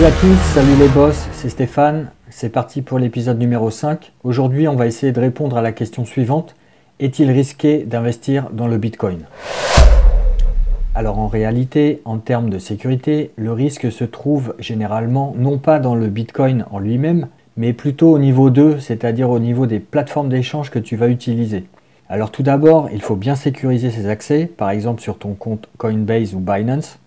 Salut à tous, salut les boss, c'est Stéphane. C'est parti pour l'épisode numéro 5. Aujourd'hui, on va essayer de répondre à la question suivante. Est-il risqué d'investir dans le Bitcoin? Alors en réalité, en termes de sécurité, le risque se trouve généralement non pas dans le Bitcoin en lui-même, mais plutôt au niveau 2, c'est-à-dire au niveau des plateformes d'échange que tu vas utiliser. Alors tout d'abord, il faut bien sécuriser ses accès, par exemple sur ton compte Coinbase ou Binance.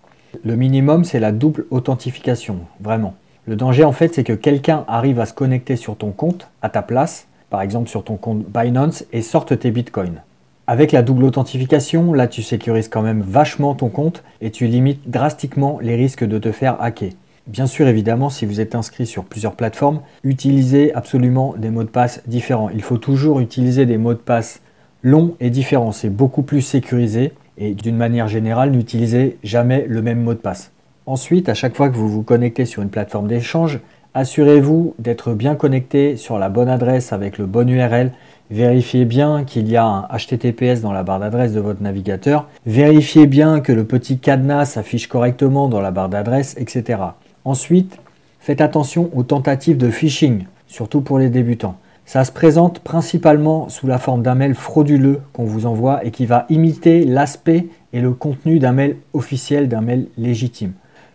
Le minimum, c'est la double authentification, vraiment. Le danger, en fait, c'est que quelqu'un arrive à se connecter sur ton compte, à ta place, par exemple sur ton compte Binance, et sorte tes bitcoins. Avec la double authentification, là, tu sécurises quand même vachement ton compte et tu limites drastiquement les risques de te faire hacker. Bien sûr, évidemment, si vous êtes inscrit sur plusieurs plateformes, utilisez absolument des mots de passe différents. Il faut toujours utiliser des mots de passe longs et différents. C'est beaucoup plus sécurisé et d'une manière générale, n'utilisez jamais le même mot de passe. Ensuite, à chaque fois que vous vous connectez sur une plateforme d'échange, assurez-vous d'être bien connecté sur la bonne adresse avec le bon URL. Vérifiez bien qu'il y a un HTTPS dans la barre d'adresse de votre navigateur. Vérifiez bien que le petit cadenas s'affiche correctement dans la barre d'adresse, etc. Ensuite, faites attention aux tentatives de phishing, surtout pour les débutants. Ça se présente principalement sous la forme d'un mail frauduleux qu'on vous envoie et qui va imiter l'aspect et le contenu d'un mail officiel, d'un mail légitime.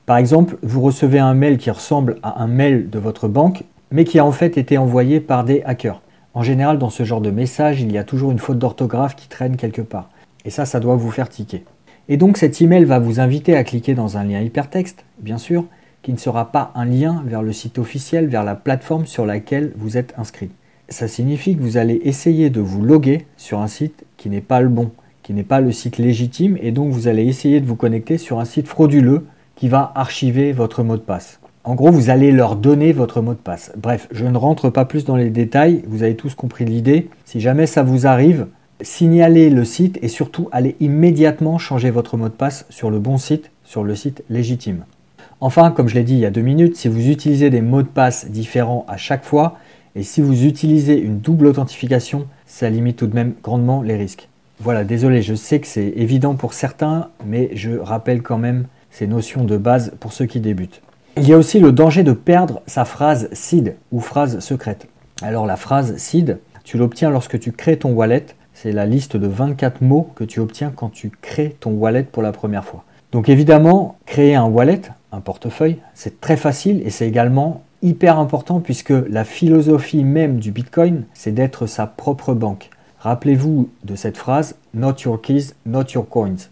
Par exemple, vous recevez un mail qui ressemble à un mail de votre banque, mais qui a en fait été envoyé par des hackers. En général, dans ce genre de message, il y a toujours une faute d'orthographe qui traîne quelque part. Et ça, ça doit vous faire tiquer. Et donc cet email va vous inviter à cliquer dans un lien hypertexte, bien sûr, qui ne sera pas un lien vers le site officiel, vers la plateforme sur laquelle vous êtes inscrit ça signifie que vous allez essayer de vous loguer sur un site qui n'est pas le bon, qui n'est pas le site légitime, et donc vous allez essayer de vous connecter sur un site frauduleux qui va archiver votre mot de passe. En gros, vous allez leur donner votre mot de passe. Bref, je ne rentre pas plus dans les détails, vous avez tous compris l'idée. Si jamais ça vous arrive, signalez le site et surtout allez immédiatement changer votre mot de passe sur le bon site, sur le site légitime. Enfin, comme je l'ai dit il y a deux minutes, si vous utilisez des mots de passe différents à chaque fois, et si vous utilisez une double authentification, ça limite tout de même grandement les risques. Voilà, désolé, je sais que c'est évident pour certains, mais je rappelle quand même ces notions de base pour ceux qui débutent. Il y a aussi le danger de perdre sa phrase seed ou phrase secrète. Alors la phrase seed, tu l'obtiens lorsque tu crées ton wallet. C'est la liste de 24 mots que tu obtiens quand tu crées ton wallet pour la première fois. Donc évidemment, créer un wallet, un portefeuille, c'est très facile et c'est également hyper important puisque la philosophie même du Bitcoin, c'est d'être sa propre banque. Rappelez-vous de cette phrase Not your keys, not your coins.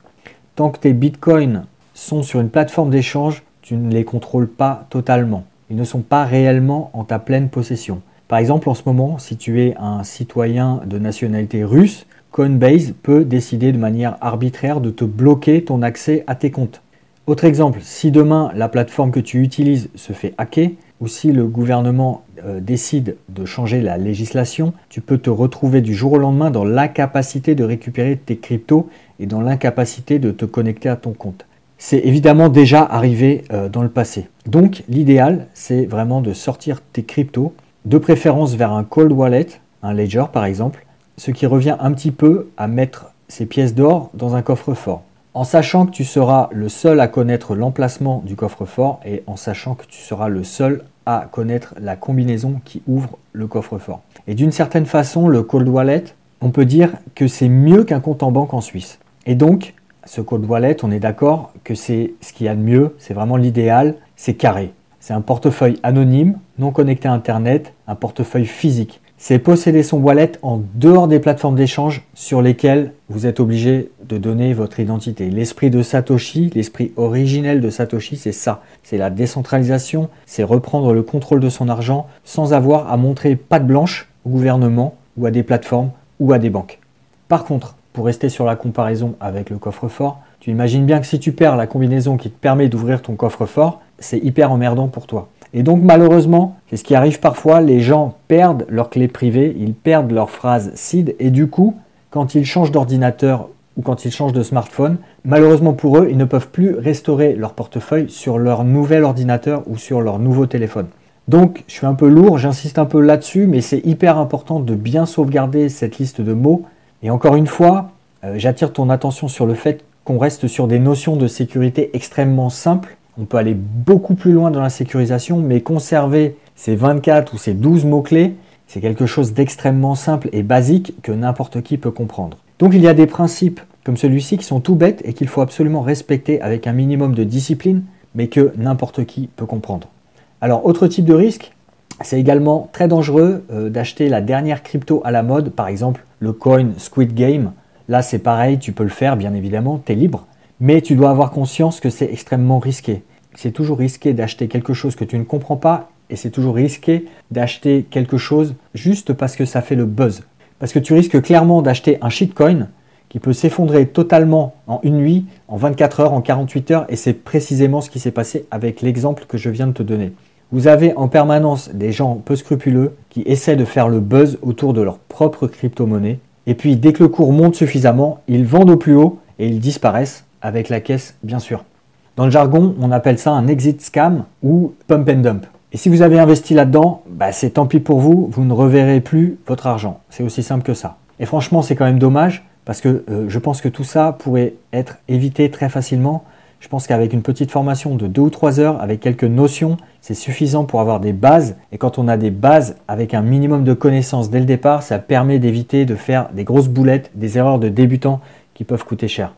Tant que tes bitcoins sont sur une plateforme d'échange, tu ne les contrôles pas totalement. Ils ne sont pas réellement en ta pleine possession. Par exemple, en ce moment, si tu es un citoyen de nationalité russe, Coinbase peut décider de manière arbitraire de te bloquer ton accès à tes comptes. Autre exemple, si demain la plateforme que tu utilises se fait hacker, ou si le gouvernement euh, décide de changer la législation, tu peux te retrouver du jour au lendemain dans l'incapacité de récupérer tes cryptos et dans l'incapacité de te connecter à ton compte. C'est évidemment déjà arrivé euh, dans le passé. Donc l'idéal, c'est vraiment de sortir tes cryptos, de préférence vers un cold wallet, un ledger par exemple, ce qui revient un petit peu à mettre ces pièces d'or dans un coffre-fort en sachant que tu seras le seul à connaître l'emplacement du coffre-fort et en sachant que tu seras le seul à connaître la combinaison qui ouvre le coffre-fort. Et d'une certaine façon, le cold wallet, on peut dire que c'est mieux qu'un compte en banque en Suisse. Et donc, ce cold wallet, on est d'accord que c'est ce qu'il y a de mieux, c'est vraiment l'idéal, c'est carré. C'est un portefeuille anonyme, non connecté à Internet, un portefeuille physique c'est posséder son wallet en dehors des plateformes d'échange sur lesquelles vous êtes obligé de donner votre identité. L'esprit de Satoshi, l'esprit originel de Satoshi, c'est ça. C'est la décentralisation, c'est reprendre le contrôle de son argent sans avoir à montrer patte blanche au gouvernement ou à des plateformes ou à des banques. Par contre, pour rester sur la comparaison avec le coffre-fort, tu imagines bien que si tu perds la combinaison qui te permet d'ouvrir ton coffre-fort, c'est hyper emmerdant pour toi. Et donc malheureusement, c'est ce qui arrive parfois, les gens perdent leur clé privée, ils perdent leur phrase SID et du coup, quand ils changent d'ordinateur ou quand ils changent de smartphone, malheureusement pour eux, ils ne peuvent plus restaurer leur portefeuille sur leur nouvel ordinateur ou sur leur nouveau téléphone. Donc je suis un peu lourd, j'insiste un peu là-dessus, mais c'est hyper important de bien sauvegarder cette liste de mots. Et encore une fois, euh, j'attire ton attention sur le fait qu'on reste sur des notions de sécurité extrêmement simples On peut aller beaucoup plus loin dans la sécurisation, mais conserver ces 24 ou ces 12 mots-clés, c'est quelque chose d'extrêmement simple et basique que n'importe qui peut comprendre. Donc il y a des principes comme celui-ci qui sont tout bêtes et qu'il faut absolument respecter avec un minimum de discipline, mais que n'importe qui peut comprendre. Alors autre type de risque, c'est également très dangereux euh, d'acheter la dernière crypto à la mode, par exemple le coin Squid Game. Là c'est pareil, tu peux le faire bien évidemment, tu es libre, mais tu dois avoir conscience que c'est extrêmement risqué. C'est toujours risqué d'acheter quelque chose que tu ne comprends pas et c'est toujours risqué d'acheter quelque chose juste parce que ça fait le buzz. Parce que tu risques clairement d'acheter un shitcoin qui peut s'effondrer totalement en une nuit, en 24 heures, en 48 heures, et c'est précisément ce qui s'est passé avec l'exemple que je viens de te donner. Vous avez en permanence des gens peu scrupuleux qui essaient de faire le buzz autour de leur propre crypto-monnaie, et puis dès que le cours monte suffisamment, ils vendent au plus haut et ils disparaissent avec la caisse, bien sûr. Dans le jargon, on appelle ça un exit scam ou pump and dump. Et si vous avez investi là-dedans, bah c'est tant pis pour vous, vous ne reverrez plus votre argent. C'est aussi simple que ça. Et franchement, c'est quand même dommage parce que euh, je pense que tout ça pourrait être évité très facilement. Je pense qu'avec une petite formation de 2 ou 3 heures, avec quelques notions, c'est suffisant pour avoir des bases. Et quand on a des bases avec un minimum de connaissances dès le départ, ça permet d'éviter de faire des grosses boulettes, des erreurs de débutants qui peuvent coûter cher.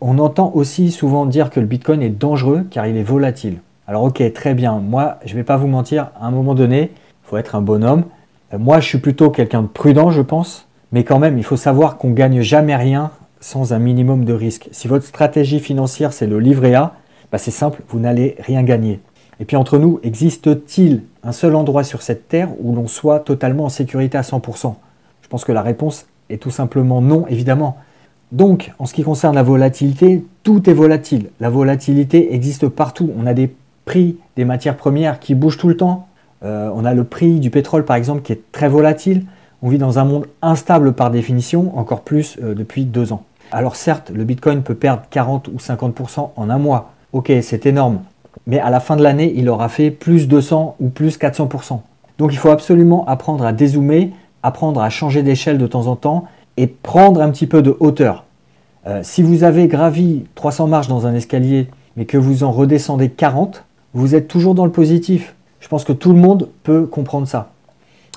On entend aussi souvent dire que le Bitcoin est dangereux car il est volatile. Alors ok, très bien, moi je ne vais pas vous mentir, à un moment donné, il faut être un bonhomme. Euh, moi je suis plutôt quelqu'un de prudent je pense, mais quand même il faut savoir qu'on gagne jamais rien sans un minimum de risque. Si votre stratégie financière c'est le livret A, bah, c'est simple, vous n'allez rien gagner. Et puis entre nous, existe-t-il un seul endroit sur cette terre où l'on soit totalement en sécurité à 100% Je pense que la réponse est tout simplement non, évidemment. Donc, en ce qui concerne la volatilité, tout est volatile. La volatilité existe partout. On a des prix des matières premières qui bougent tout le temps. Euh, on a le prix du pétrole, par exemple, qui est très volatile. On vit dans un monde instable par définition, encore plus euh, depuis deux ans. Alors certes, le Bitcoin peut perdre 40 ou 50% en un mois. Ok, c'est énorme. Mais à la fin de l'année, il aura fait plus 200 ou plus 400%. Donc il faut absolument apprendre à dézoomer, apprendre à changer d'échelle de temps en temps et prendre un petit peu de hauteur. Euh, si vous avez gravi 300 marches dans un escalier, mais que vous en redescendez 40, vous êtes toujours dans le positif. Je pense que tout le monde peut comprendre ça.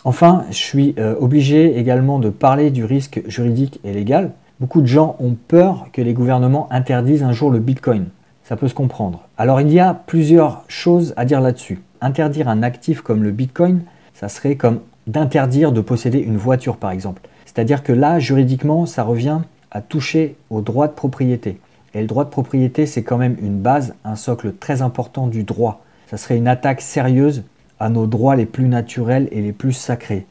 Enfin, je suis euh, obligé également de parler du risque juridique et légal. Beaucoup de gens ont peur que les gouvernements interdisent un jour le Bitcoin. Ça peut se comprendre. Alors il y a plusieurs choses à dire là-dessus. Interdire un actif comme le Bitcoin, ça serait comme d'interdire de posséder une voiture par exemple. C'est-à-dire que là, juridiquement, ça revient à toucher au droit de propriété. Et le droit de propriété, c'est quand même une base, un socle très important du droit. Ça serait une attaque sérieuse à nos droits les plus naturels et les plus sacrés.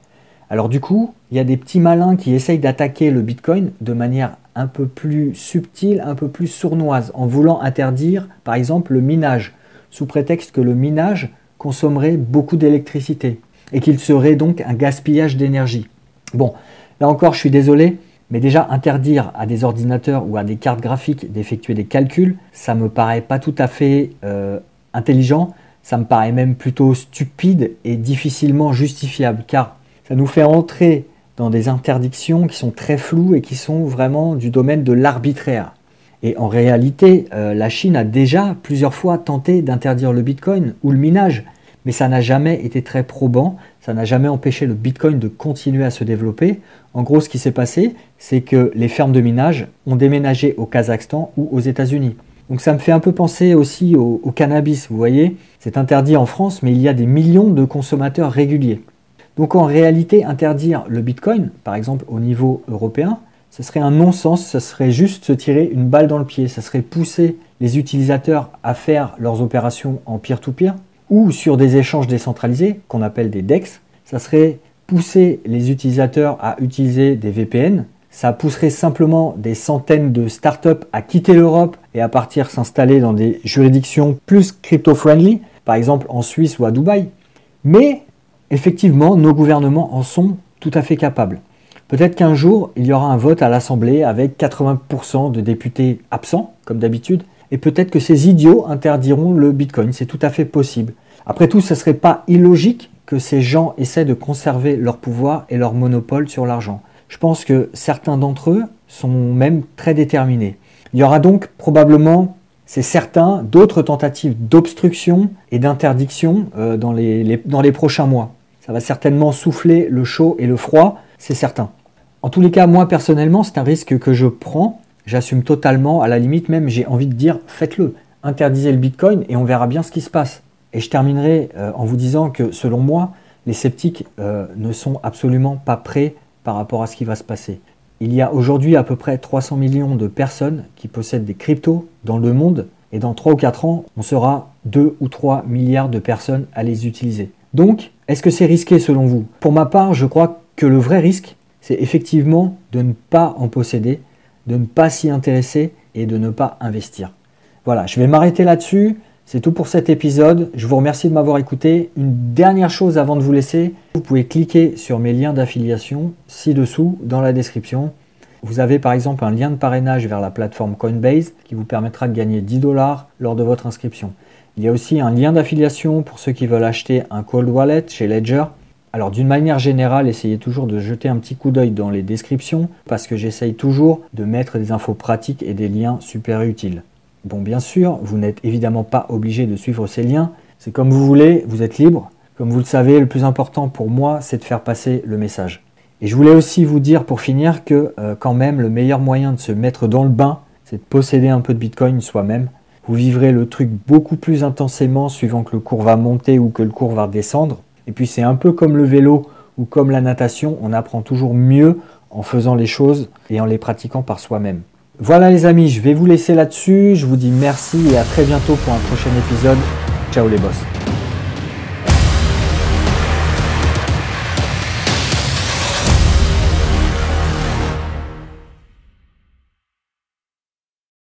Alors du coup, il y a des petits malins qui essayent d'attaquer le Bitcoin de manière un peu plus subtile, un peu plus sournoise, en voulant interdire, par exemple, le minage, sous prétexte que le minage consommerait beaucoup d'électricité et qu'il serait donc un gaspillage d'énergie. Bon, Là encore, je suis désolé, mais déjà interdire à des ordinateurs ou à des cartes graphiques d'effectuer des calculs, ça me paraît pas tout à fait euh, intelligent, ça me paraît même plutôt stupide et difficilement justifiable, car ça nous fait entrer dans des interdictions qui sont très floues et qui sont vraiment du domaine de l'arbitraire. Et en réalité, euh, la Chine a déjà plusieurs fois tenté d'interdire le Bitcoin ou le minage, mais ça n'a jamais été très probant, ça n'a jamais empêché le Bitcoin de continuer à se développer. En gros, ce qui s'est passé, c'est que les fermes de minage ont déménagé au Kazakhstan ou aux États-Unis. Donc ça me fait un peu penser aussi au, cannabis, vous voyez. C'est interdit en France, mais il y a des millions de consommateurs réguliers. Donc en réalité, interdire le Bitcoin, par exemple au niveau européen, ce serait un non-sens, ce serait juste se tirer une balle dans le pied, ce serait pousser les utilisateurs à faire leurs opérations en peer-to-peer, ou sur des échanges décentralisés qu'on appelle des DEX, ça serait pousser les utilisateurs à utiliser des VPN. Ça pousserait simplement des centaines de startups à quitter l'Europe et à partir s'installer dans des juridictions plus crypto-friendly, par exemple en Suisse ou à Dubaï. Mais effectivement, nos gouvernements en sont tout à fait capables. Peut-être qu'un jour, il y aura un vote à l'Assemblée avec 80% de députés absents, comme d'habitude, et peut-être que ces idiots interdiront le Bitcoin, c'est tout à fait possible. Après tout, ce ne serait pas illogique que ces gens essaient de conserver leur pouvoir et leur monopole sur l'argent. Je pense que certains d'entre eux sont même très déterminés. Il y aura donc probablement c'est certain, d'autres tentatives d'obstruction et d'interdiction euh, dans, les, dans les prochains mois. Ça va certainement souffler le chaud et le froid, c'est certain. En tous les cas, moi personnellement, c'est un risque que je prends. J'assume totalement, à la limite même, j'ai envie de dire, faites-le. Interdisez le Bitcoin et on verra bien ce qui se passe. Et je terminerai euh, en vous disant que selon moi, les sceptiques euh, ne sont absolument pas prêts par rapport à ce qui va se passer. Il y a aujourd'hui à peu près 300 millions de personnes qui possèdent des cryptos dans le monde et dans 3 ou 4 ans, on sera 2 ou 3 milliards de personnes à les utiliser. Donc, est-ce que c'est risqué selon vous? Pour ma part, je crois que le vrai risque, c'est effectivement de ne pas en posséder, de ne pas s'y intéresser et de ne pas investir. Voilà, je vais m'arrêter là-dessus. C'est tout pour cet épisode. Je vous remercie de m'avoir écouté. Une dernière chose avant de vous laisser, vous pouvez cliquer sur mes liens d'affiliation ci-dessous dans la description. Vous avez par exemple un lien de parrainage vers la plateforme Coinbase qui vous permettra de gagner 10 dollars lors de votre inscription. Il y a aussi un lien d'affiliation pour ceux qui veulent acheter un cold wallet chez Ledger. Alors d'une manière générale, essayez toujours de jeter un petit coup d'œil dans les descriptions parce que j'essaye toujours de mettre des infos pratiques et des liens super utiles. Bon, bien sûr, vous n'êtes évidemment pas obligé de suivre ces liens. C'est comme vous voulez, vous êtes libre. Comme vous le savez, le plus important pour moi, c'est de faire passer le message. Et je voulais aussi vous dire pour finir que euh, quand même le meilleur moyen de se mettre dans le bain, c'est de posséder un peu de Bitcoin soi-même. Vous vivrez le truc beaucoup plus intensément suivant que le cours va monter ou que le cours va descendre. Et puis c'est un peu comme le vélo ou comme la natation, on apprend toujours mieux en faisant les choses et en les pratiquant par soi-même. Voilà les amis, je vais vous laisser là-dessus. Je vous dis merci et à très bientôt pour un prochain épisode. Ciao les boss.